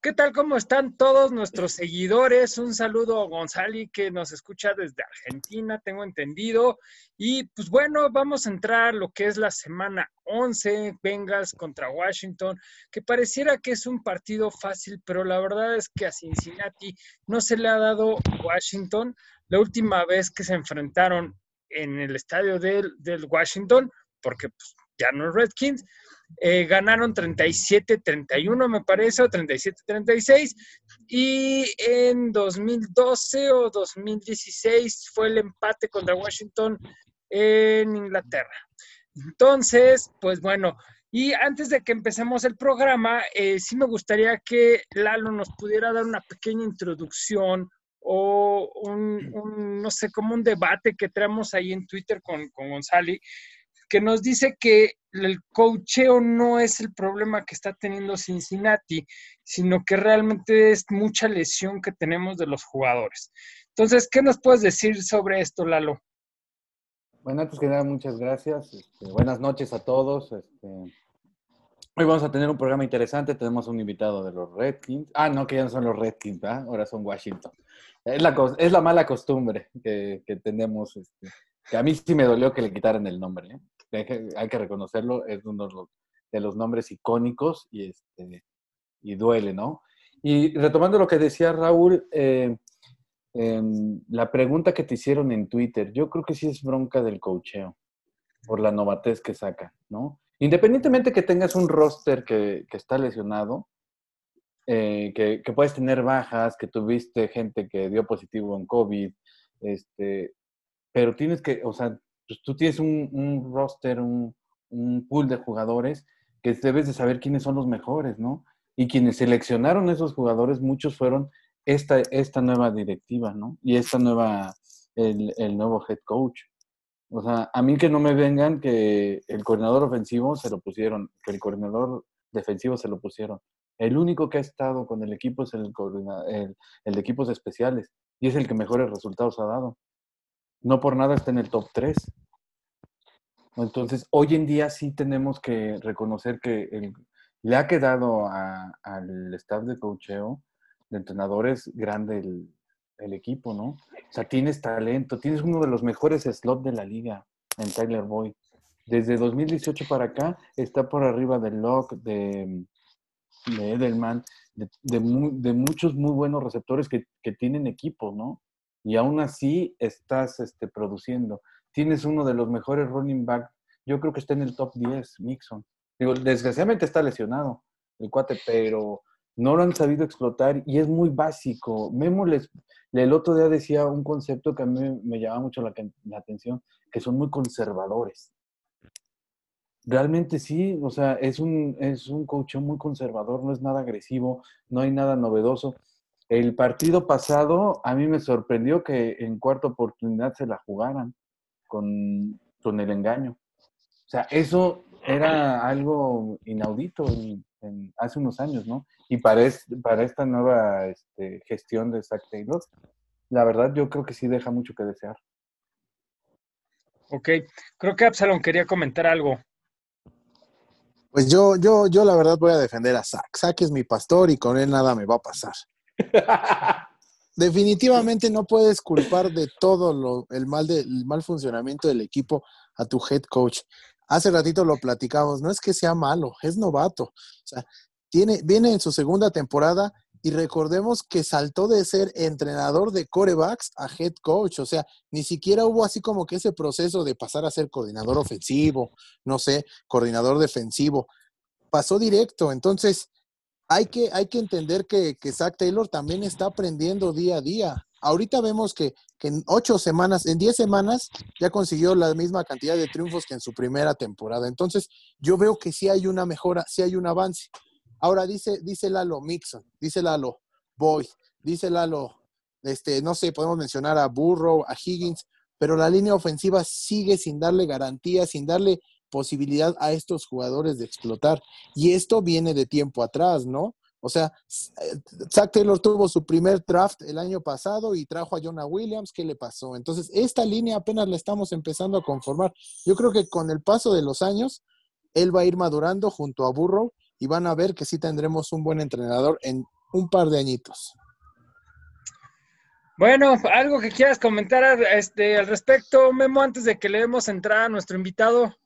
¿Qué tal? ¿Cómo están todos nuestros seguidores? Un saludo a Gonzali que nos escucha desde Argentina, tengo entendido. Y pues bueno, vamos a entrar lo que es la semana 11, Bengals contra Washington, que pareciera que es un partido fácil, pero la verdad es que a Cincinnati no se le ha dado Washington. La última vez que se enfrentaron en el estadio del, del Washington, porque pues, ya no es Redskins, eh, ganaron 37-31, me parece, o 37-36. Y en 2012 o 2016 fue el empate contra Washington en Inglaterra. Entonces, pues bueno, y antes de que empecemos el programa, eh, sí me gustaría que Lalo nos pudiera dar una pequeña introducción o un, no sé, como un debate que traemos ahí en Twitter con, con Gonzali, que nos dice que el cocheo no es el problema que está teniendo Cincinnati, sino que realmente es mucha lesión que tenemos de los jugadores. Entonces, ¿qué nos puedes decir sobre esto, Lalo? Bueno, antes que nada, muchas gracias. Este, buenas noches a todos. Este, hoy vamos a tener un programa interesante. Tenemos un invitado de los Redskins. Ah, no, que ya no son los Redskins, ¿verdad? ahora son Washington. Es la, mala costumbre que, tenemos. Este, que a mí sí me dolió que le quitaran el nombre. ¿eh? hay que reconocerlo, es uno de los nombres icónicos y, este, y duele, ¿no? Y retomando lo que decía Raúl, eh, la pregunta que te hicieron en Twitter, yo creo que sí es bronca del cocheo, por la novatez que saca, ¿no? Independientemente que tengas un roster que, está lesionado, eh, que, puedes tener bajas, que tuviste gente que dio positivo en COVID, este, pero tienes que, o sea, pues tú tienes un, roster, un, pool de jugadores que debes de saber quiénes son los mejores, ¿no? Y quienes seleccionaron esos jugadores, muchos fueron esta, esta nueva directiva, ¿no? Y esta nueva, el, nuevo head coach. O sea, a mí que no me vengan que el coordinador ofensivo se lo pusieron, que el coordinador defensivo se lo pusieron. El único que ha estado con el equipo es el, el, el de equipos especiales y es el que mejores resultados ha dado no por nada está en el top 3. Entonces, hoy en día sí tenemos que reconocer que le ha quedado al staff de cocheo, de entrenadores, grande el, equipo, ¿no? O sea, tienes talento, tienes uno de los mejores slots de la liga en Tyler Boyd. Desde 2018 para acá está por arriba del Locke, de, Edelman, de, muchos muy buenos receptores que, que tienen equipos, ¿no? Y aún así estás este, produciendo. Tienes uno de los mejores running back, yo creo que está en el top 10, Mixon. Digo, desgraciadamente está lesionado el cuate, pero no lo han sabido explotar y es muy básico. Memo les, el otro día decía un concepto que a mí me llama mucho la, atención, que son muy conservadores. Realmente sí, o sea, es un, es un coach muy conservador, no es nada agresivo, no hay nada novedoso. El partido pasado a mí me sorprendió que en cuarta oportunidad se la jugaran con, con el engaño. O sea, eso era algo inaudito hace unos años, ¿no? Y para, para esta nueva este, gestión de Zach Taylor, la verdad yo creo que sí deja mucho que desear. Ok, creo que Absalom quería comentar algo. Pues yo, yo, yo la verdad voy a defender a Zach. Zach es mi pastor y con él nada me va a pasar. Definitivamente no puedes culpar de todo lo, el, mal mal funcionamiento del equipo a tu head coach. Hace ratito lo platicamos, no es que sea malo, es novato. O sea, tiene, viene en su segunda temporada y recordemos que saltó de ser entrenador de corebacks a head coach. O sea, ni siquiera hubo así como que ese proceso de pasar a ser coordinador ofensivo, no sé, coordinador defensivo. Pasó directo. Entonces, hay que, hay que entender que, que Zach Taylor también está aprendiendo día a día. Ahorita vemos que, en ocho semanas, en diez semanas, ya consiguió la misma cantidad de triunfos que en su primera temporada. Entonces, yo veo que sí hay una mejora, sí hay un avance. Ahora dice, dice Lalo Mixon, dice Lalo Boyd, dice Lalo, este, no sé, podemos mencionar a Burrow, a Higgins, pero la línea ofensiva sigue sin darle garantía, sin darle posibilidad a estos jugadores de explotar. Y esto viene de tiempo atrás, ¿no? O sea, eh, Zach Taylor tuvo su primer draft el año pasado y trajo a Jonah Williams. ¿Qué le pasó? Entonces, esta línea apenas la estamos empezando a conformar. Yo creo que con el paso de los años, él va a ir madurando junto a Burrow y van a ver que sí tendremos un buen entrenador en un par de añitos. Bueno, algo que quieras comentar este, al respecto, Memo, antes de que le demos entrada a nuestro invitado.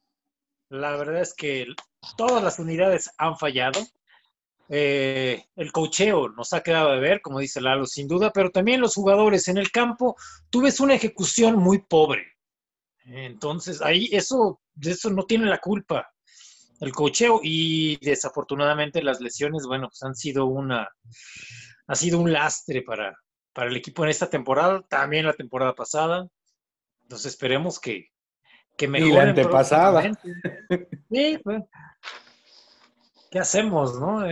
La verdad es que todas las unidades han fallado. Eh, el cocheo nos ha quedado de ver, como dice Lalo, sin duda, pero también los jugadores en el campo, tú una ejecución muy pobre. Entonces, ahí eso, eso no tiene la culpa el cocheo y desafortunadamente las lesiones, bueno, pues han sido una, ha sido un lastre para, para el equipo en esta temporada, también la temporada pasada. Entonces esperemos que, que mejoren. Y la antepasada. Sí, pues, ¿qué hacemos, no?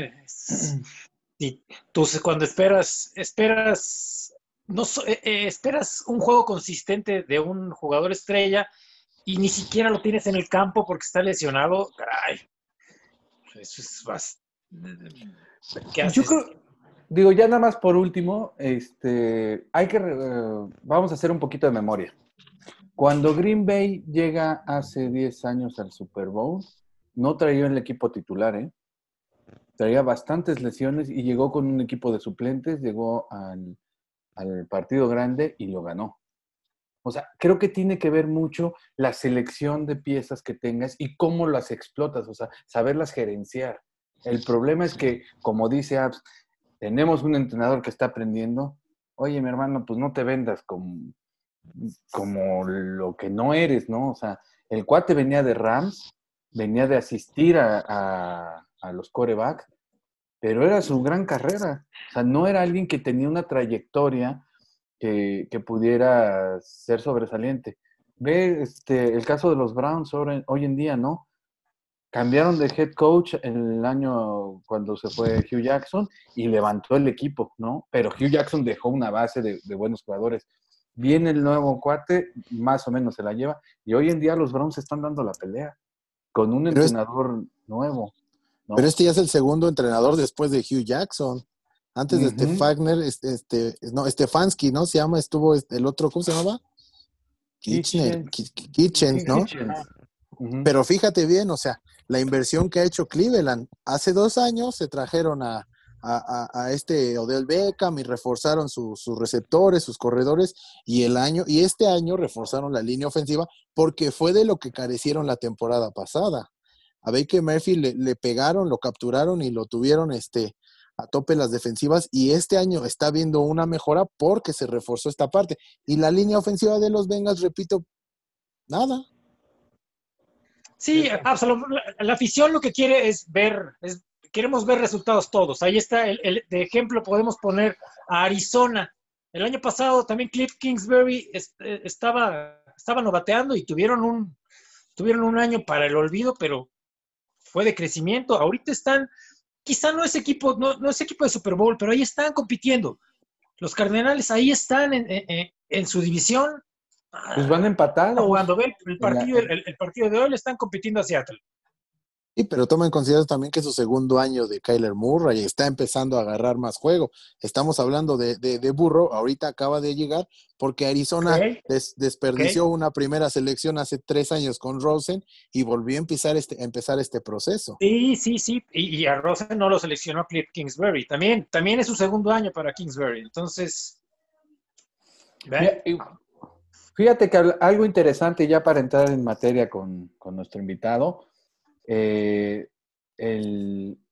Y tú cuando esperas, esperas, no, eh, eh, esperas un juego consistente de un jugador estrella y ni siquiera lo tienes en el campo porque está lesionado, caray. Eso es bastante... Yo creo, digo, ya nada más por último, este, hay que, eh, vamos a hacer un poquito de memoria. Cuando Green Bay llega hace 10 años al Super Bowl, no traía el equipo titular, ¿eh? Traía bastantes lesiones y llegó con un equipo de suplentes, llegó al, partido grande y lo ganó. O sea, creo que tiene que ver mucho la selección de piezas que tengas y cómo las explotas, o sea, saberlas gerenciar. El problema es que, como dice Abs, tenemos un entrenador que está aprendiendo. Oye, mi hermano, pues no te vendas como, como lo que no eres, ¿no? O sea, el cuate venía de Rams, venía de asistir a, a los corebacks, pero era su gran carrera. O sea, no era alguien que tenía una trayectoria que, pudiera ser sobresaliente. Ve este, el caso de los Browns hoy en día, ¿no? Cambiaron de head coach el año cuando se fue Hugh Jackson y levantó el equipo, ¿no? Pero Hugh Jackson dejó una base de, buenos jugadores. Viene el nuevo cuate, más o menos se la lleva, y hoy en día los Browns están dando la pelea con un entrenador nuevo. Pero este ya es el segundo entrenador después de Hugh Jackson. Antes de uh este, no, Stefanski, ¿no? Se llama, estuvo el otro, ¿cómo se llamaba? Kitchen, Kitchen, ¿no? Pero fíjate bien, o sea, la inversión que ha hecho Cleveland. Hace dos años se trajeron a, a, este Odell Beckham y reforzaron sus receptores, sus corredores, y el año, y este año reforzaron la línea ofensiva porque fue de lo que carecieron la temporada pasada. A Baker Murphy le, le pegaron, lo capturaron y lo tuvieron este, a tope las defensivas y este año está viendo una mejora porque se reforzó esta parte. Y la línea ofensiva de los Bengals, repito, nada. Sí, absolutamente. La, afición lo que quiere es ver, es, queremos ver resultados todos. Ahí está, el, de ejemplo podemos poner a Arizona. El año pasado también Cliff Kingsbury eh, estaba, estaba novateando y tuvieron un, tuvieron un año para el olvido, pero fue de crecimiento. Ahorita están quizá no es equipo, no, es equipo de Super Bowl, pero ahí están compitiendo. Los Cardenales ahí están en, su división. Pues van empatados. Cuando ve el partido, el, partido de hoy, le están compitiendo a Seattle. Sí, pero toma en consideración también que es su segundo año de Kyler Murray está empezando a agarrar más juego. Estamos hablando de, de, Burro, ahorita acaba de llegar porque Arizona desperdició una primera selección hace tres años con Rosen y volvió a empezar este, empezar este proceso. Sí, sí, sí. Y, a Rosen no lo seleccionó Cliff Kingsbury. También, también es su segundo año para Kingsbury. Entonces. Fíjate que algo interesante ya para entrar en materia con, con nuestro invitado eh,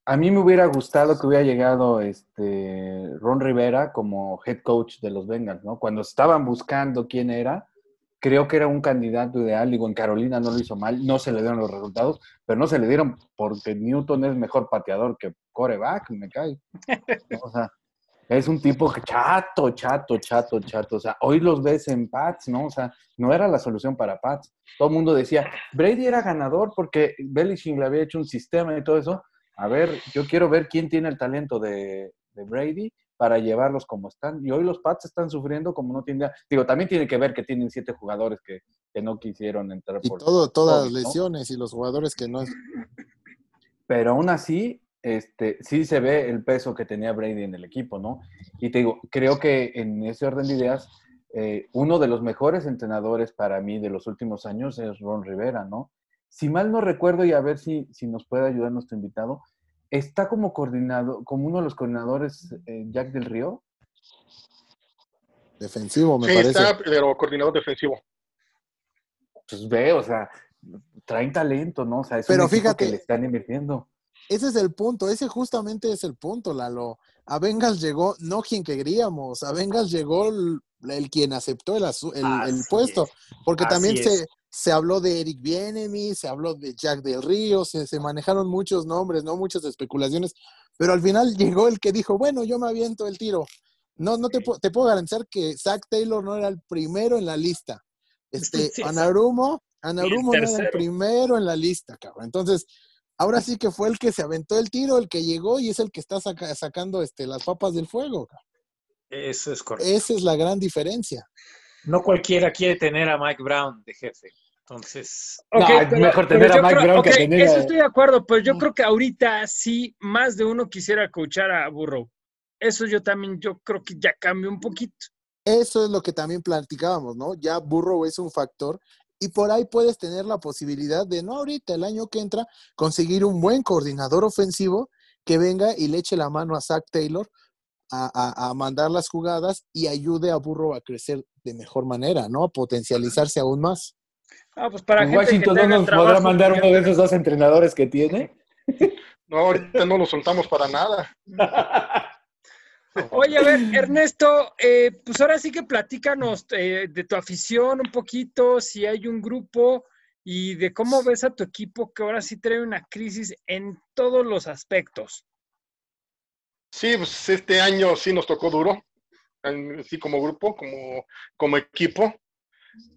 a mí me hubiera gustado que hubiera llegado este Ron Rivera como head coach de los Bengals, ¿no? Cuando estaban buscando quién era, creo que era un candidato ideal. Digo, en Carolina no lo hizo mal, no se le dieron los resultados, pero no se le dieron porque Newton es mejor pateador que coreback, me cae. O sea, es un tipo que chato, chato, chato, chato. O sea, hoy los ves en Pats, ¿no? O sea, no era la solución para Pats. Todo el mundo decía, Brady era ganador porque Belichick le había hecho un sistema y todo eso. A ver, yo quiero ver quién tiene el talento de, Brady para llevarlos como están. Y hoy los Pats están sufriendo como no tienen... Digo, también tiene que ver que tienen siete jugadores que, no quisieron entrar por... Y todo, todas las lesiones y los jugadores que no... Pero aún así, este, sí se ve el peso que tenía Brady en el equipo, ¿no? Y te digo, creo que en ese orden de ideas, eh, uno de los mejores entrenadores para mí de los últimos años es Ron Rivera, ¿no? Si mal no recuerdo, y a ver si, si nos puede ayudar nuestro invitado, está como coordinado, como uno de los coordinadores, eh, Jack del Río. Defensivo, me Sí, parece. está, pero coordinador defensivo. Pues ve, o sea, traen talento, ¿no? O sea, es Pero un equipo fíjate- que le están invirtiendo. Ese es el punto, ese justamente es el punto, Lalo. A Bengals llegó, no quien queríamos, a Bengals llegó el, el quien aceptó el, el- el puesto, es. porque Así también es. se, se habló de Eric Bienemy, se habló de Jack del Río, se, se manejaron muchos nombres, no muchas especulaciones, pero al final llegó el que dijo, bueno, yo me aviento el tiro. No, no te, te puedo garantizar que Zach Taylor no era el primero en la lista. Este, Sí, Anarumo, Anarumo no era el primero en la lista, cabrón. Entonces, ahora sí que fue el que se aventó el tiro, el que llegó y es el que está saca- sacando este, las papas del fuego. Eso es correcto. Esa es la gran diferencia. No cualquiera quiere tener a Mike Brown de jefe. Entonces, No, Ok, es mejor tener a Mike creo- Brown que tener Eso estoy de acuerdo, pero yo Mm. creo que ahorita sí más de uno quisiera coachar a Burrow. Eso yo también, yo creo que ya cambió un poquito. Eso es lo que también platicábamos, ¿no? Ya Burrow es un factor y por ahí puedes tener la posibilidad de, no ahorita, el año que entra, conseguir un buen coordinador ofensivo que venga y le eche la mano a Zach Taylor a, a- a mandar las jugadas y ayude a Burrow a crecer de mejor manera, ¿no? A potencializarse aún más. Ah, pues para gente Washington que no nos podrá mandar uno de esos dos entrenadores que tiene. No, ahorita no lo soltamos para nada. Oye, a ver, Ernesto, eh, pues ahora sí que platícanos eh, de tu afición un poquito, si hay un grupo y de cómo ves a tu equipo que ahora sí trae una crisis en todos los aspectos. Sí, pues este año sí nos tocó duro, en- sí como grupo, como, como equipo,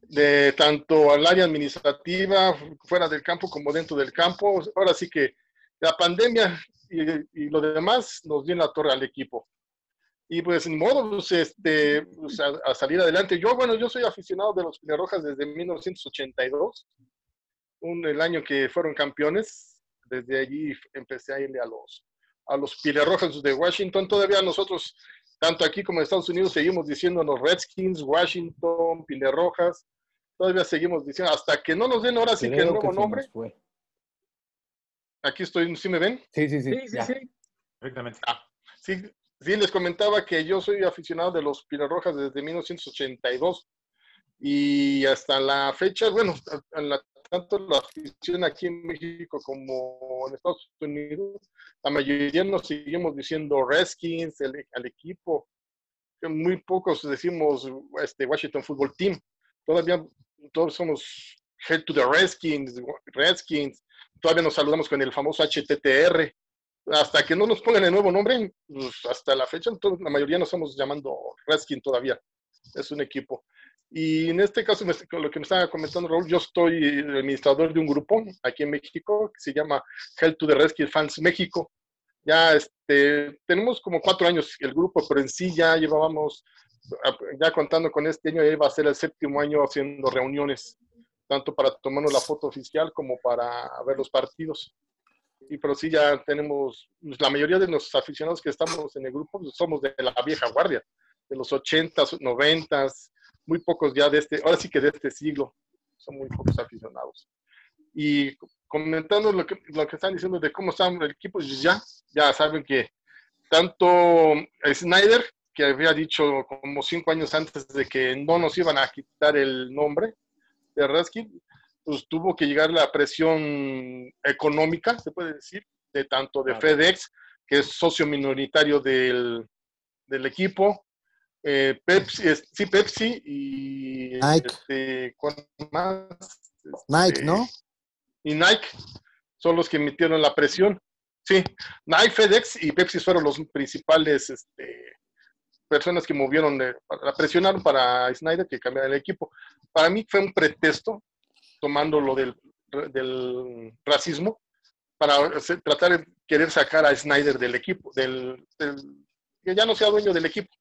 de tanto al área administrativa, fuera del campo como dentro del campo. Ahora sí que la pandemia y, y lo demás nos dio en la torre al equipo. Y pues en modo, pues, este, pues, a, a salir adelante. Yo, bueno, yo soy aficionado de los Rojas desde 1982, un, el año que fueron campeones. Desde allí empecé a irle a los, a los Rojas de Washington. Todavía nosotros, tanto aquí como en Estados Unidos, seguimos diciéndonos Redskins, Washington, Rojas. Todavía seguimos diciendo, hasta que no nos den ahora sí que el nuevo nombre. fue. Aquí estoy, ¿sí me ven? Sí, sí, sí. Sí, sí, sí. perfectamente. Sí, sí, les comentaba que yo soy aficionado de los Rojas desde 1982 y hasta la fecha, bueno, tanto la afición aquí en México como en Estados Unidos, la mayoría nos seguimos diciendo Redskins, al equipo. Muy pocos decimos este, Washington Football Team. Todavía todos somos Head to the Redskins, Redskins. Todavía nos saludamos con el famoso HTTR hasta que no nos pongan el nuevo nombre, pues, hasta la fecha, todos- la mayoría nos estamos llamando Redskin todavía. Es un equipo. Y en este caso, lo que me estaba comentando Raúl, yo estoy el administrador de un grupo aquí en México que se llama Help to the Rescue Fans México. Ya este, tenemos como cuatro años el grupo, pero en sí ya llevábamos, ya contando con este año, ya va a ser el séptimo año haciendo reuniones, tanto para tomarnos la foto oficial como para ver los partidos y pero sí ya tenemos, pues, la mayoría de los aficionados que estamos en el grupo pues, somos de la vieja guardia, de los 80s, 90s, muy pocos ya de este, ahora sí que de este siglo, son muy pocos aficionados. Y comentando lo que, lo que están diciendo de cómo está el equipo, pues ya, ya saben que tanto Snyder, que había dicho como cinco años antes de que no nos iban a quitar el nombre de Redskins, pues tuvo que llegar la presión económica, se puede decir, de tanto de Claro. FedEx, que es socio minoritario del, del equipo, eh, Pepsi, es- sí, Pepsi y Nike. este, ¿cuál más? Nike, Este, ¿no? Y Nike son los que emitieron la presión. Sí, Nike, FedEx y Pepsi fueron los principales este, personas que movieron, de- para- presionaron para Snyder que cambiara el equipo. Para mí fue un pretexto, tomando lo del, del racismo, para tratar de querer sacar a Snyder del equipo, del, del- que ya no sea dueño del equipo.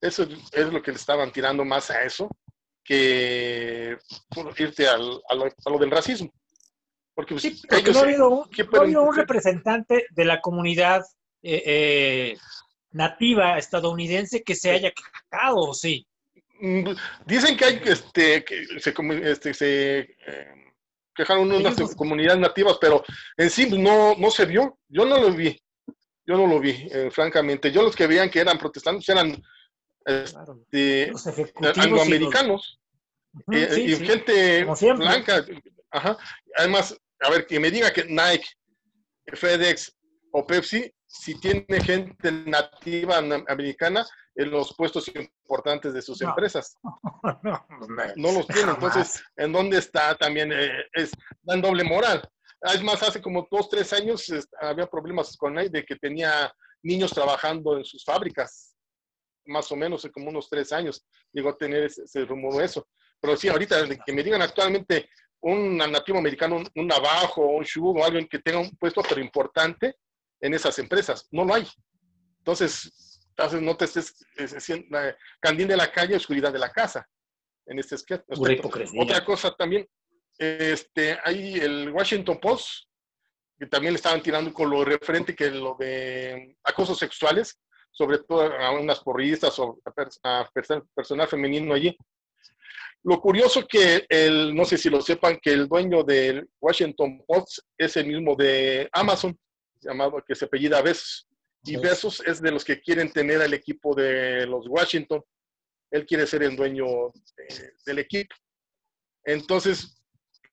Eso es- lo que le estaban tirando más a eso que por irte al- a, lo, a lo del racismo. Porque, pues, Sí, porque ellos no ha habido, un- ¿qué no ha pueden habido un decir? representante de la comunidad eh, eh, nativa estadounidense que se haya quejado, sí. Mm, Dicen que hay este, que se, este, se, eh, quejaron unas comunidades nativas, pero en sí no, no se vio. Yo no lo vi. Yo no lo vi, eh, francamente. Yo los que veían que eran protestantes eran este, angloamericanos eh, y gente blanca. Ajá. Además, a ver, que me diga que Nike, FedEx o Pepsi, si tiene gente nativa americana en los puestos importantes de sus empresas. No, los tiene. Entonces, ¿en dónde está también? Eh, es dan doble moral. Es más, hace como dos, tres años había problemas con él de que tenía niños trabajando en sus fábricas, más o menos, como unos tres años, llegó a tener ese, rumor eso. Pero sí, ahorita, que me digan actualmente un nativo americano, un, navajo, un shubu o alguien que tenga un puesto pero importante en esas empresas, no lo hay. Entonces, entonces no te estés eh, candil de la calle, oscuridad de la casa. En este. Otra cosa también, este, hay el Washington Post, que también le estaban tirando con lo referente que lo de acosos sexuales, sobre todo a unas porristas o a, personal femenino allí. Lo curioso que el, no sé si lo sepan, que el dueño del Washington Post es el mismo de Amazon, llamado que se apellida Besos. Y Besos es de los que quieren tener al equipo de los Washington. Él quiere ser el dueño del equipo. Entonces,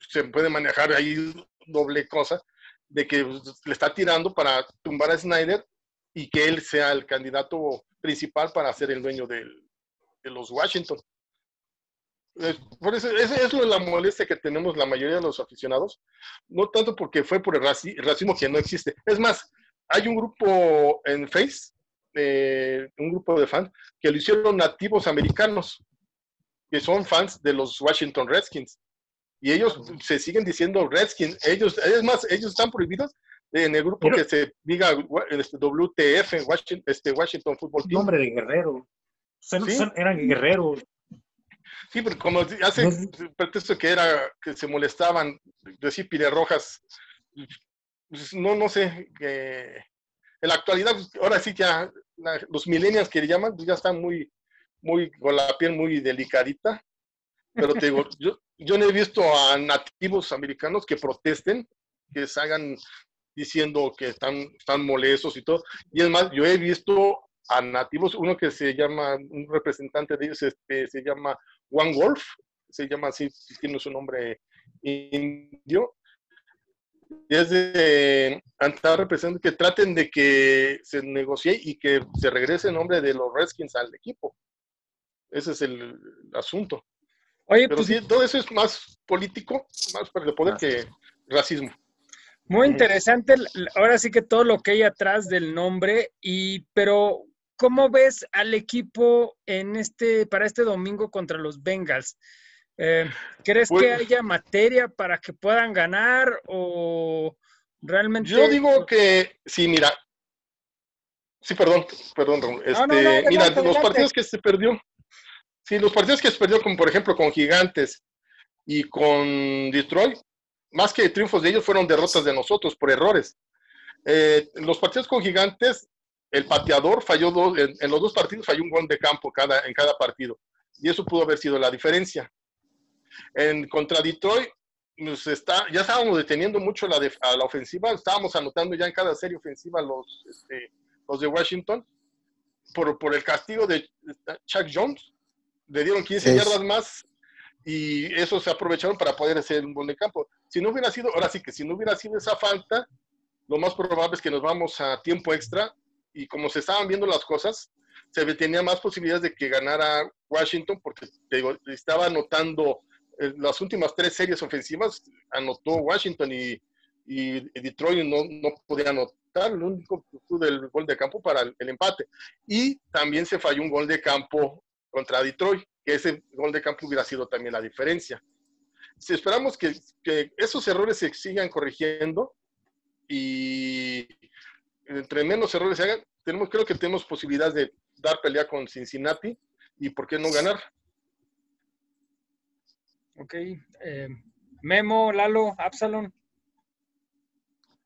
se puede manejar ahí doble cosa, de que le está tirando para tumbar a Snyder y que él sea el candidato principal para ser el dueño de los Washington. Por eso, esa es la molestia que tenemos la mayoría de los aficionados, no tanto porque fue por el, racismo que no existe. Es más, hay un grupo en Face, eh, un grupo de fans, que lo hicieron nativos americanos, que son fans de los Washington Redskins y ellos se siguen diciendo Redskins. Ellos, es más, ellos están prohibidos en el grupo que se diga este, WTF, Washington, este, Washington Football Team. Nombre de guerrero. Eran guerreros. Sí, pero como hace pretexto que era que se molestaban decir pile rojas, pues, no, no sé, que en la actualidad, pues, ahora sí ya los millennials que le llaman, pues, ya están muy, muy, con la piel muy delicadita. Pero te digo, yo, yo no he visto a nativos americanos que protesten, que salgan diciendo que están, están molestos y todo. Y es más, yo he visto a nativos, uno que se llama, un representante de ellos este, se llama One Wolf, se llama así, tiene su nombre indio, y es de estar representando que traten de que se negocie y que se regrese el nombre de los Redskins al equipo. Ese es el asunto. Oye, Pero pues, sí, todo eso es más político, más para el poder que racismo. Muy interesante, ahora sí que todo lo que hay atrás del nombre, y pero ¿cómo ves al equipo en este, para este domingo contra los Bengals? Eh, ¿Crees que pues haya materia para que puedan ganar o realmente? Yo digo que sí, mira. Sí, perdón, perdón, Este, mira, los partidos que se perdió, Sí, los partidos que se perdió, como por ejemplo con Gigantes y con Detroit, más que triunfos de ellos fueron derrotas de nosotros por errores. Eh, los partidos con Gigantes, el pateador falló dos, en, los dos partidos falló un gol de campo cada, en cada partido. Y eso pudo haber sido la diferencia. En contra Detroit, nos está, ya estábamos deteniendo mucho la a la ofensiva, estábamos anotando ya en cada serie ofensiva los, este, los de Washington por, por el castigo de Chuck Jones le dieron 15 yardas más y eso se aprovecharon para poder hacer un gol de campo. Si no hubiera sido, ahora sí que si no hubiera sido esa falta, lo más probable es que nos vamos a tiempo extra y como se estaban viendo las cosas, se tenía más posibilidades de que ganara Washington porque estaba anotando eh, las últimas tres series ofensivas, anotó Washington y, Detroit no, no podía anotar, el único del gol de campo para el, el empate. Y también se falló un gol de campo contra Detroit, que ese gol de campo hubiera sido también la diferencia. Si esperamos que, esos errores se sigan corrigiendo y entre menos errores se hagan, tenemos, creo que tenemos posibilidades de dar pelea con Cincinnati y por qué no ganar. Ok. Eh, Memo, Lalo, Absalon.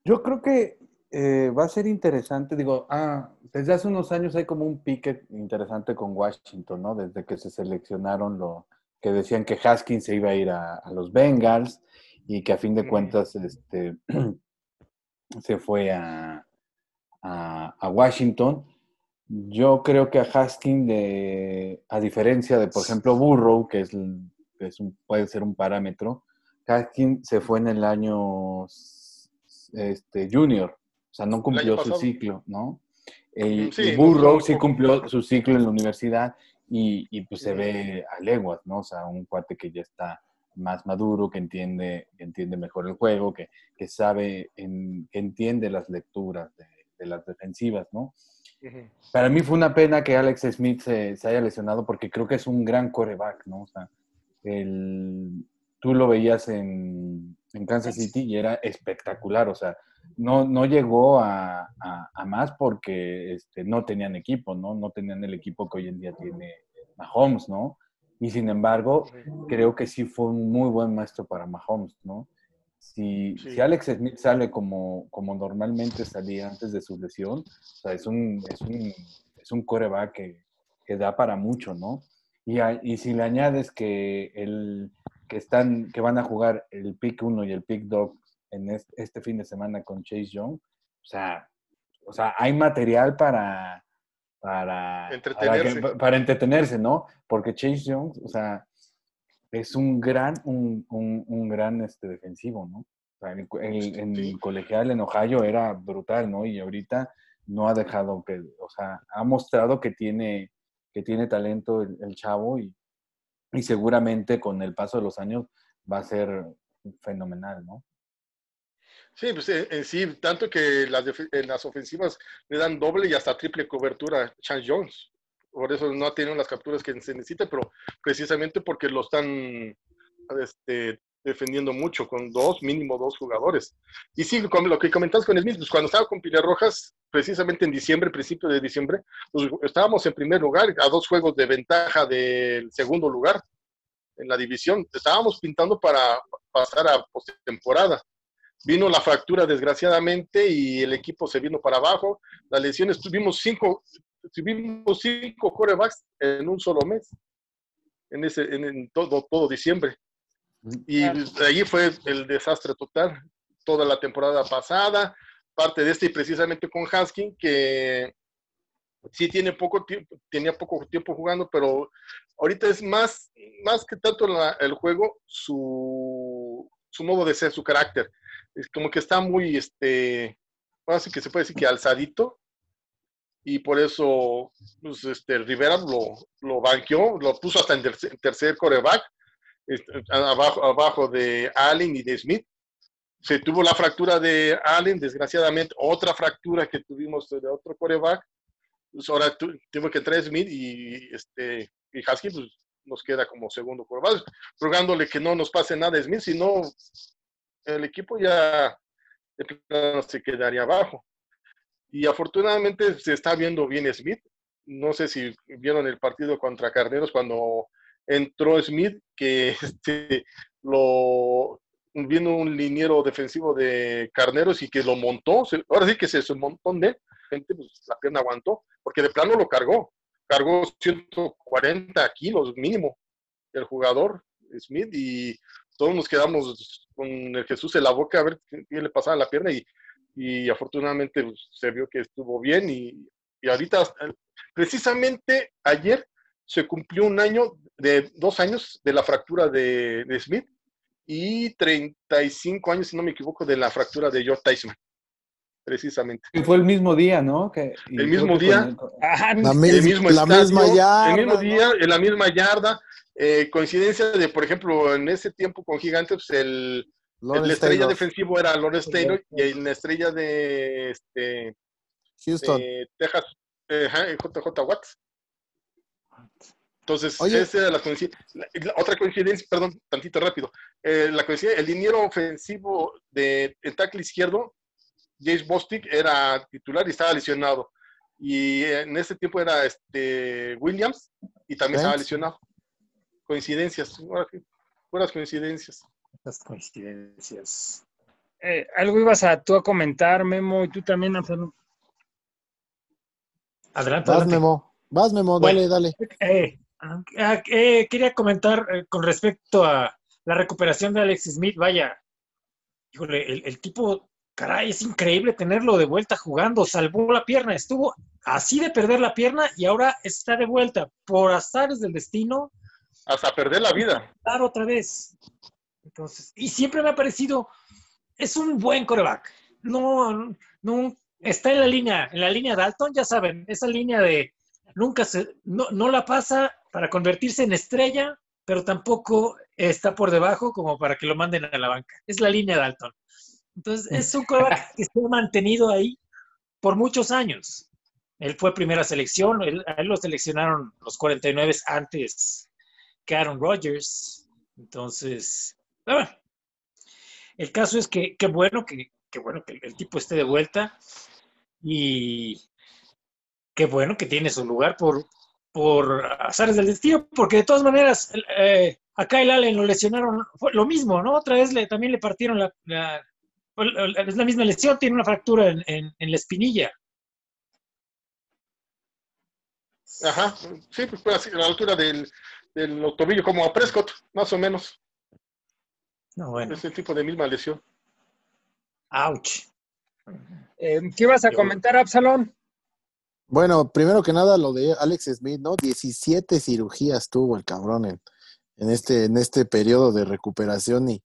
Yo creo que eh, va a ser interesante, digo, ah, desde hace unos años hay como un pique interesante con Washington, ¿no? Desde que se seleccionaron lo que decían que Haskins se iba a ir a, los Bengals y que a fin de cuentas este, se fue a, a- Washington. Yo creo que a Haskins, de, a diferencia de, por ejemplo, Burrow, que es, es un- puede ser un parámetro, Haskins se fue en el año este, junior, o sea, no cumplió su ciclo, ¿no? El, sí, no, Burrow no, sí cumplió su ciclo en la universidad y, y, pues se ve a leguas, ¿no? O sea, un cuate que ya está más maduro, que entiende, que entiende mejor el juego, que, que sabe, en- que entiende las lecturas de, de las defensivas, ¿no? Para mí fue una pena que Alex Smith se, se haya lesionado porque creo que es un gran coreback, ¿no? O sea, el, tú lo veías en, en Kansas City y era espectacular, o sea, no, no llegó a, a- a más porque este, no tenían equipo, ¿no? No tenían el equipo que hoy en día tiene Mahomes, ¿no? Y sin embargo, creo que sí fue un muy buen maestro para Mahomes, ¿no? Si, Sí. si Alex Smith sale como, como normalmente salía antes de su lesión, o sea, es un, es un, es un coreback que, que da para mucho, ¿no? Y, a- y si le añades que, el, que, están, que van a jugar el pick 1 y el pick 2 en este, este fin de semana con Chase Young, o sea, o sea hay material para, para, Entretenerse. Para, para entretenerse, ¿no? Porque Chase Young, o sea, es un gran, un, un, un gran este, defensivo, ¿no? O sea, en, en Sí. colegial en Ohio era brutal, ¿no? Y ahorita no ha dejado que, o sea, ha mostrado que tiene, que tiene talento el, el chavo y, y seguramente con el paso de los años va a ser fenomenal, ¿no? Sí, pues en, en sí, tanto que las, en las ofensivas le dan doble y hasta triple cobertura a Chance Jones. Por eso no tenido las capturas que se necesita, pero precisamente porque lo están este, defendiendo mucho, con dos, mínimo dos jugadores. Y sí, con lo que comentas con Smith, pues cuando estaba con Rojas, precisamente en diciembre, principio de diciembre, pues estábamos en primer lugar, a dos juegos de ventaja del segundo lugar en la división. Estábamos pintando para pasar a postemporada vino la fractura desgraciadamente y el equipo se vino para abajo. Las lesiones, tuvimos cinco, tuvimos cinco corebacks en un solo mes, en, ese, en, en todo, todo diciembre. Y Claro. ahí fue el desastre total, toda la temporada pasada, parte de este y precisamente con Haskin, que sí tiene poco tiempo, tenía poco tiempo jugando, pero ahorita es más, más que tanto la- el juego, su, su modo de ser, su carácter. Es como que está muy, este, así que se puede decir que alzadito, y por eso, pues, este, Rivera lo, lo banqueó, lo puso hasta en tercer, tercer coreback, abajo, abajo de Allen y de Smith. Se tuvo la fractura de Allen, desgraciadamente, otra fractura que tuvimos de otro coreback. Pues ahora tu- tuvo que entrar Smith y, este, y Husky pues, nos queda como segundo coreback, rogándole que no nos pase nada a Smith, sino el equipo ya se quedaría abajo. Y afortunadamente se está viendo bien Smith. No sé si vieron el partido contra Carneros cuando entró Smith, que este, lo vino un liniero defensivo de Carneros y que lo montó. Ahora sí que se, se montó de. Gente, pues, la pierna aguantó, porque de plano lo cargó. Cargó 140 kilos mínimo el jugador Smith y todos nos quedamos con el Jesús en la boca a ver qué, le pasaba a la pierna y, y afortunadamente pues, se vio que estuvo bien y, y ahorita, precisamente ayer se cumplió un año, de dos años de la fractura de, de Smith y 35 años, si no me equivoco, de la fractura de George Tyson, precisamente. Que fue el mismo día, ¿no? Que, El mismo día. Ah, La, no, mis- el mismo la estadio, misma yarda. el mismo ¿no? día, en la misma yarda. Eh, coincidencia de, por ejemplo, en ese tiempo con Gigantes, pues, el, el Lawrence estrella Taylor, defensivo era Lawrence Taylor y la estrella de, este, Houston. de Texas, eh, JJ Watts. Entonces, Oye. esa era la coincidencia. La- la otra coincidencia, perdón, tantito rápido. Eh, la coincidencia, el liniero ofensivo de el tackle izquierdo, James Bostic, era titular y estaba lesionado. Y en ese tiempo era este Williams y también estaba lesionado. Coincidencias, ahora sí, puras coincidencias. Coincidencias. eh, algo ibas a tú a comentar, Memo, y tú también, Antonio. Adelante, Vas. Memo. Vas, Memo. Bueno. Dale, dale. Eh, ah, eh, quería comentar eh, con respecto a la recuperación de Alex Smith. Vaya, híjole, el, el tipo, caray, es increíble tenerlo de vuelta jugando, salvó la pierna, estuvo así de perder la pierna y ahora está de vuelta por azares del destino. Hasta perder la vida. Dar otra vez. Entonces, y siempre me ha parecido, es un buen coreback. No, no, está en la línea, en la línea Dalton, ya saben, esa línea de nunca se, no, no la pasa para convertirse en estrella, pero tampoco está por debajo como para que lo manden a la banca. Es la línea Dalton. Entonces, es un coreback que se ha mantenido ahí por muchos años. Él fue primera selección, él, a él lo seleccionaron los 49 antes que Aaron Rodgers. Entonces, bueno, el caso es que qué bueno que, bueno que el tipo esté de vuelta y qué bueno que tiene su lugar por, por azares del destino, porque de todas maneras eh, a Kyle Allen lo lesionaron, fue lo mismo, ¿no? Otra vez le, también le partieron la, es la misma lesión, tiene una fractura en, en, en la espinilla. Ajá, sí, pues fue así, a la altura del, del tobillo, como a Prescott, más o menos. No, bueno. Es el tipo de misma lesión. Ouch. Eh, ¿Qué ibas a comentar, Absalón? Bueno, primero que nada, lo de Alex Smith, ¿no? 17 cirugías tuvo el cabrón en, en, este, en este periodo de recuperación y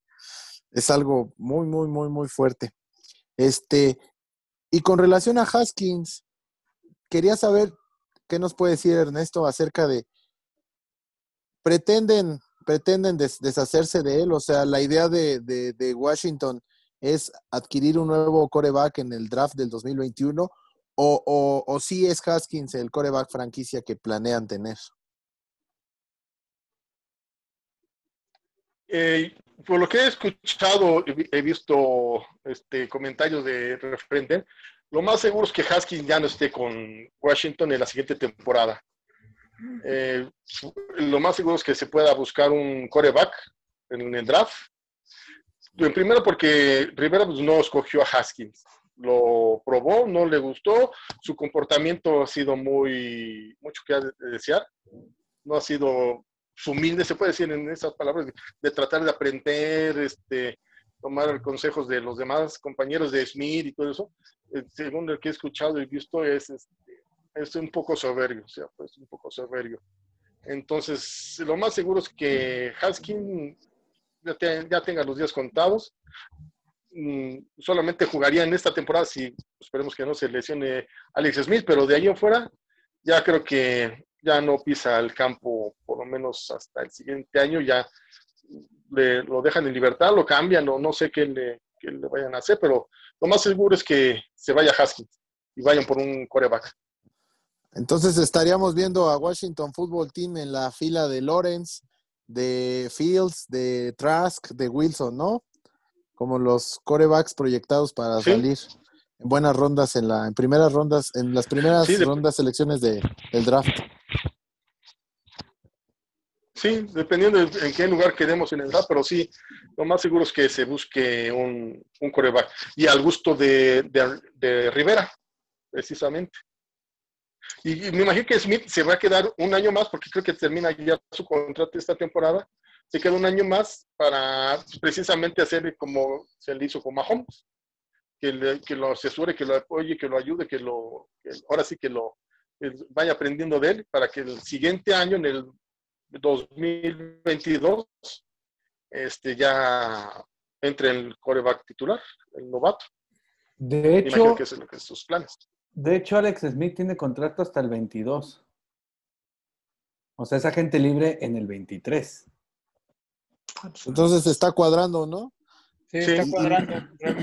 es algo muy, muy, muy, muy fuerte. Este, y con relación a Haskins, quería saber qué nos puede decir Ernesto acerca de, pretenden, pretenden des, deshacerse de él, o sea, la idea de, de, Washington es adquirir un nuevo coreback en el draft del 2021 o, o, o sí es Haskins el coreback franquicia que planean tener? Eh, por lo que he escuchado, he visto este, comentarios de referente, lo más seguro es que Haskins ya no esté con Washington en la siguiente temporada. Eh, lo más seguro es que se pueda buscar un coreback en el draft. Primero porque Rivera pues, no escogió a Haskins. Lo probó, no le gustó, su comportamiento ha sido muy, mucho que desear, no ha sido humilde, se puede decir en esas palabras, de, de, tratar de aprender, este, tomar consejos de los demás compañeros de Smith y todo eso, eh, según lo que he escuchado y visto, es, este, es un poco soberbio, o sea, pues un poco soberbio. Entonces, lo más seguro es que Haskin ya, te, ya tenga los días contados, Mm, solamente jugaría en esta temporada si esperemos que no se lesione Alex Smith, pero de ahí en fuera ya creo que ya no pisa el campo por lo menos hasta el siguiente año, ya le, lo dejan en libertad, lo cambian o no sé qué le, qué le vayan a hacer, pero lo más seguro es que se vaya Haskins y vayan por un coreback. Entonces estaríamos viendo a Washington Football Team en la fila de Lawrence, de Fields, de Trask, de Wilson, ¿no? como los corebacks proyectados para Sí. salir en buenas rondas en la en primeras rondas en las primeras Sí, de- rondas selecciones de, del draft. Sí, dependiendo de en qué lugar quedemos en el draft, pero sí, lo más seguro es que se busque un, un coreback. Y al gusto de, de, de Rivera, precisamente. Y, y me imagino que Smith se va a quedar un año más, porque creo que termina ya su contrato esta temporada. Se queda un año más para precisamente hacer como se le hizo con Mahomes. Que, le- que lo asesore, que lo apoye, que lo ayude, que lo, que ahora sí que lo que vaya aprendiendo de él, para que el siguiente año, en el 2022 este, ya entre el coreback titular, el novato. De hecho, que ese es lo que es sus planes. De hecho, Alex Smith tiene contrato hasta el 22. O sea, es agente libre en el 23. Entonces está cuadrando, ¿no? Sí, está cuadrando.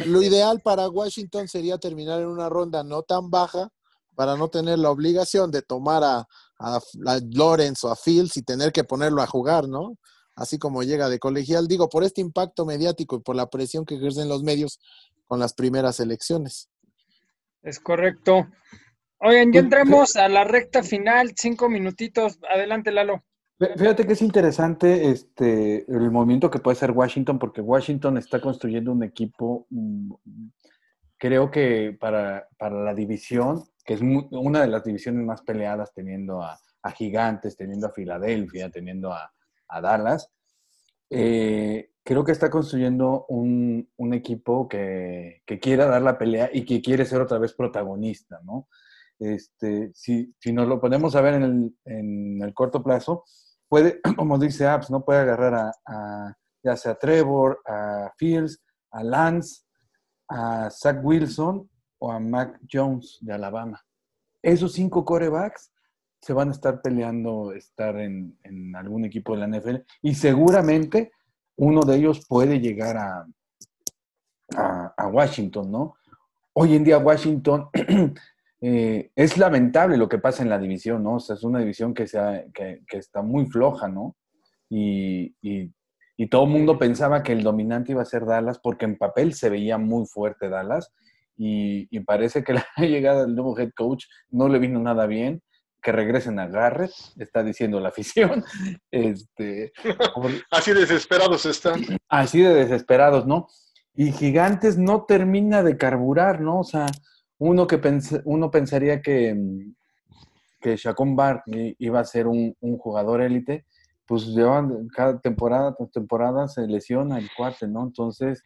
Lo ideal para Washington sería terminar en una ronda no tan baja para no tener la obligación de tomar a, a, a Lawrence o a Fields y tener que ponerlo a jugar, ¿no? Así como llega de colegial, digo, por este impacto mediático y por la presión que ejercen los medios con las primeras elecciones. Es correcto. Oigan, ya entramos a la recta final, cinco minutitos. Adelante, Lalo. Fíjate que es interesante este, el movimiento que puede hacer Washington, porque Washington está construyendo un equipo, mm, creo que para, para la división, que es una de las divisiones más peleadas, teniendo a, a Gigantes, teniendo a Filadelfia, teniendo a, a Dallas. Eh, creo que está construyendo un, un equipo que, que, quiera dar la pelea y que quiere ser otra vez protagonista, ¿no? Este, si, si nos lo ponemos a ver en el, en el corto plazo, puede, como dice Apps, ¿no? Puede agarrar a, a, ya sea Trevor, a Fields, a Lance, a Zach Wilson o a Mac Jones de Alabama. Esos cinco corebacks se van a estar peleando estar en, en, algún equipo de la NFL y seguramente uno de ellos puede llegar a, a, Washington, ¿no? Hoy en día Washington eh, es lamentable lo que pasa en la división, ¿no? O sea, es una división que, sea, que, que está muy floja, ¿no? Y, y, todo el mundo pensaba que el dominante iba a ser Dallas porque en papel se veía muy fuerte Dallas y, parece que la llegada del nuevo head coach no le vino nada bien que regresen a Garrett, está diciendo la afición. Este, así desesperados están. Así de desesperados, ¿no? Y Gigantes no termina de carburar, ¿no? O sea, uno que pens uno pensaría que, que Chacon Barkley iba a ser un, un jugador élite, pues llevan cada temporada tras temporada se lesiona el cuate, ¿no? Entonces,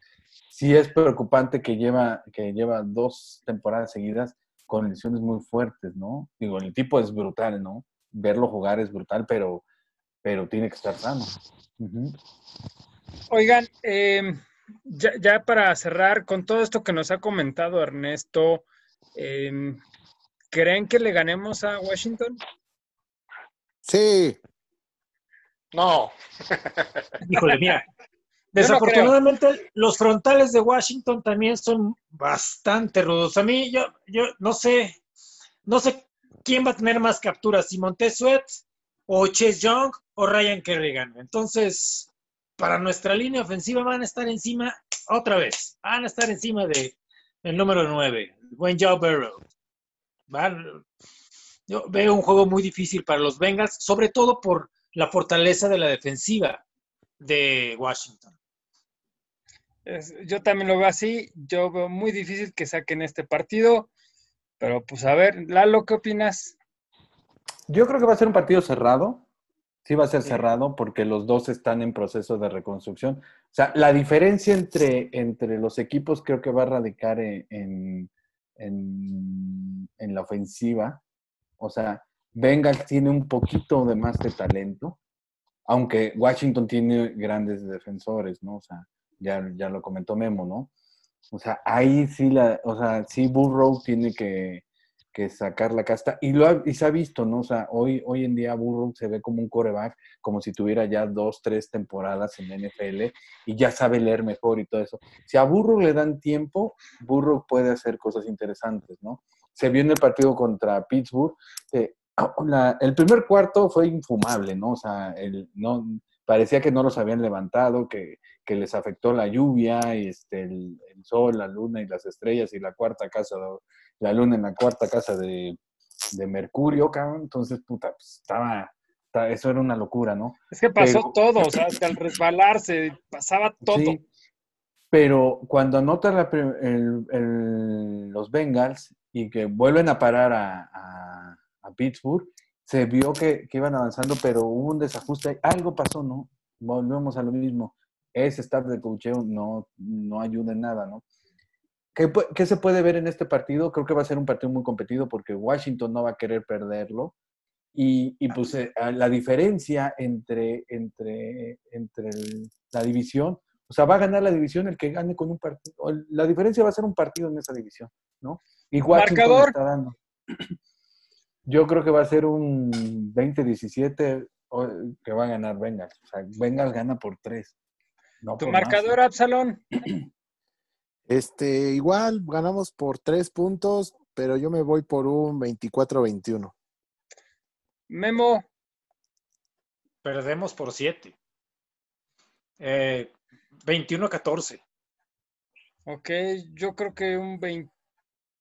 sí es preocupante que lleva, que lleva dos temporadas seguidas con lesiones muy fuertes, ¿no? Digo, el tipo es brutal, ¿no? Verlo jugar es brutal, pero, pero tiene que estar sano. Uh -huh. Oigan, eh, ya, ya, para cerrar, con todo esto que nos ha comentado Ernesto, eh, ¿creen que le ganemos a Washington? Sí. No. Híjole, mira, Desafortunadamente, los frontales de Washington también son bastante rudos. A mí, yo, yo no sé, no sé quién va a tener más capturas, si Montez Sweat o Chase Young o Ryan Kerrigan. Entonces, para nuestra línea ofensiva van a estar encima otra vez. Van a estar encima de el número 9, buen Joe yo veo un juego muy difícil para los Bengals, sobre todo por la fortaleza de la defensiva de Washington. Es, yo también lo veo así. Yo veo muy difícil que saquen este partido. Pero pues a ver, Lalo, ¿qué opinas? Yo creo que va a ser un partido cerrado. Sí va a ser sí. cerrado porque los dos están en proceso de reconstrucción. O sea, la diferencia entre, entre los equipos creo que va a radicar en, en, en, en la ofensiva. O sea, Bengals tiene un poquito de más de talento, aunque Washington tiene grandes defensores, ¿no? O sea, ya, ya lo comentó Memo, ¿no? O sea, ahí sí, la, o sea, sí Burrow tiene que, que sacar la casta. Y, lo ha, y se ha visto, ¿no? O sea, hoy, hoy en día Burrow se ve como un coreback, como si tuviera ya dos, tres temporadas en la NFL y ya sabe leer mejor y todo eso. Si a Burrow le dan tiempo, Burrow puede hacer cosas interesantes, ¿no? Se vio en el partido contra Pittsburgh. Eh, el primer cuarto fue infumable, ¿no? O sea, el, no, parecía que no los habían levantado, que, que les afectó la lluvia, y este, el, el, sol, la luna y las estrellas y la cuarta casa, la luna en la cuarta casa de, de Mercurio, cabrón. Entonces, puta, pues, estaba, estaba, eso era una locura, ¿no? Es que pasó pero, todo, o sea, hasta el resbalarse, pasaba todo. Sí, pero cuando anotan la, el, el, los Bengals y que vuelven a parar a, a, a Pittsburgh, se vio que, que, iban avanzando, pero hubo un desajuste, algo pasó, ¿no? Volvemos a lo mismo. Ese staff de cocheo no, no ayuda en nada, ¿no? ¿Qué, ¿Qué, se puede ver en este partido? Creo que va a ser un partido muy competido porque Washington no va a querer perderlo. Y, y pues eh, la diferencia entre, entre, entre el, la división, o sea, va a ganar la división el que gane con un partido. La diferencia va a ser un partido en esa división, ¿no? Y Washington ¿Marcador? está dando. Yo creo que va a ser un 20-17 que va a ganar Bengals. O sea, Bengals gana por tres. No ¿Tu por marcador, más. Absalón? Este, igual, ganamos por tres puntos, pero yo me voy por un 24-21. Memo. Perdemos por siete. Eh, 21-14. Ok, yo creo que un 20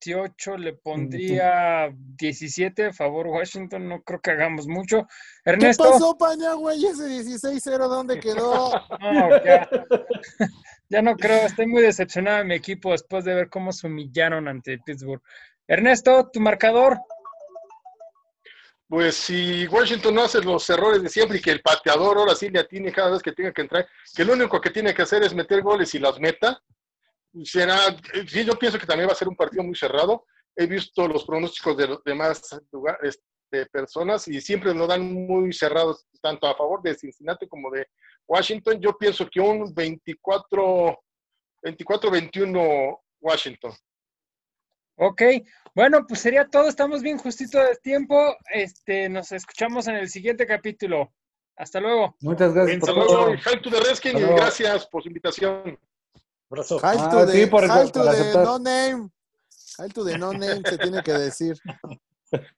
18, le pondría 17 a favor Washington, no creo que hagamos mucho. Ernesto. ¿Qué pasó, Paña, güey? Ese 16-0, ¿dónde quedó? No, ya, ya no creo, estoy muy decepcionado de mi equipo después de ver cómo se humillaron ante Pittsburgh. Ernesto, tu marcador. pues si Washington no hace los errores de siempre y que el pateador ahora sí le atine cada vez que tenga que entrar, que lo único que tiene que hacer es meter goles y las meta, será, sí, yo pienso que también va a ser un partido muy cerrado. He visto los pronósticos de los demás lugares de personas y siempre lo dan muy cerrados, tanto a favor de Cincinnati como de Washington. Yo pienso que un 24, 24-21 Washington. Ok, bueno, pues sería todo. Estamos bien justito de tiempo. Este, nos escuchamos en el siguiente capítulo. Hasta luego. Muchas gracias por Hasta todo. to the y gracias por su invitación. Abrazo. Hail Ah, to the, sí, por- hail to por the aceptar. no name. Hail to the no name se tiene que decir.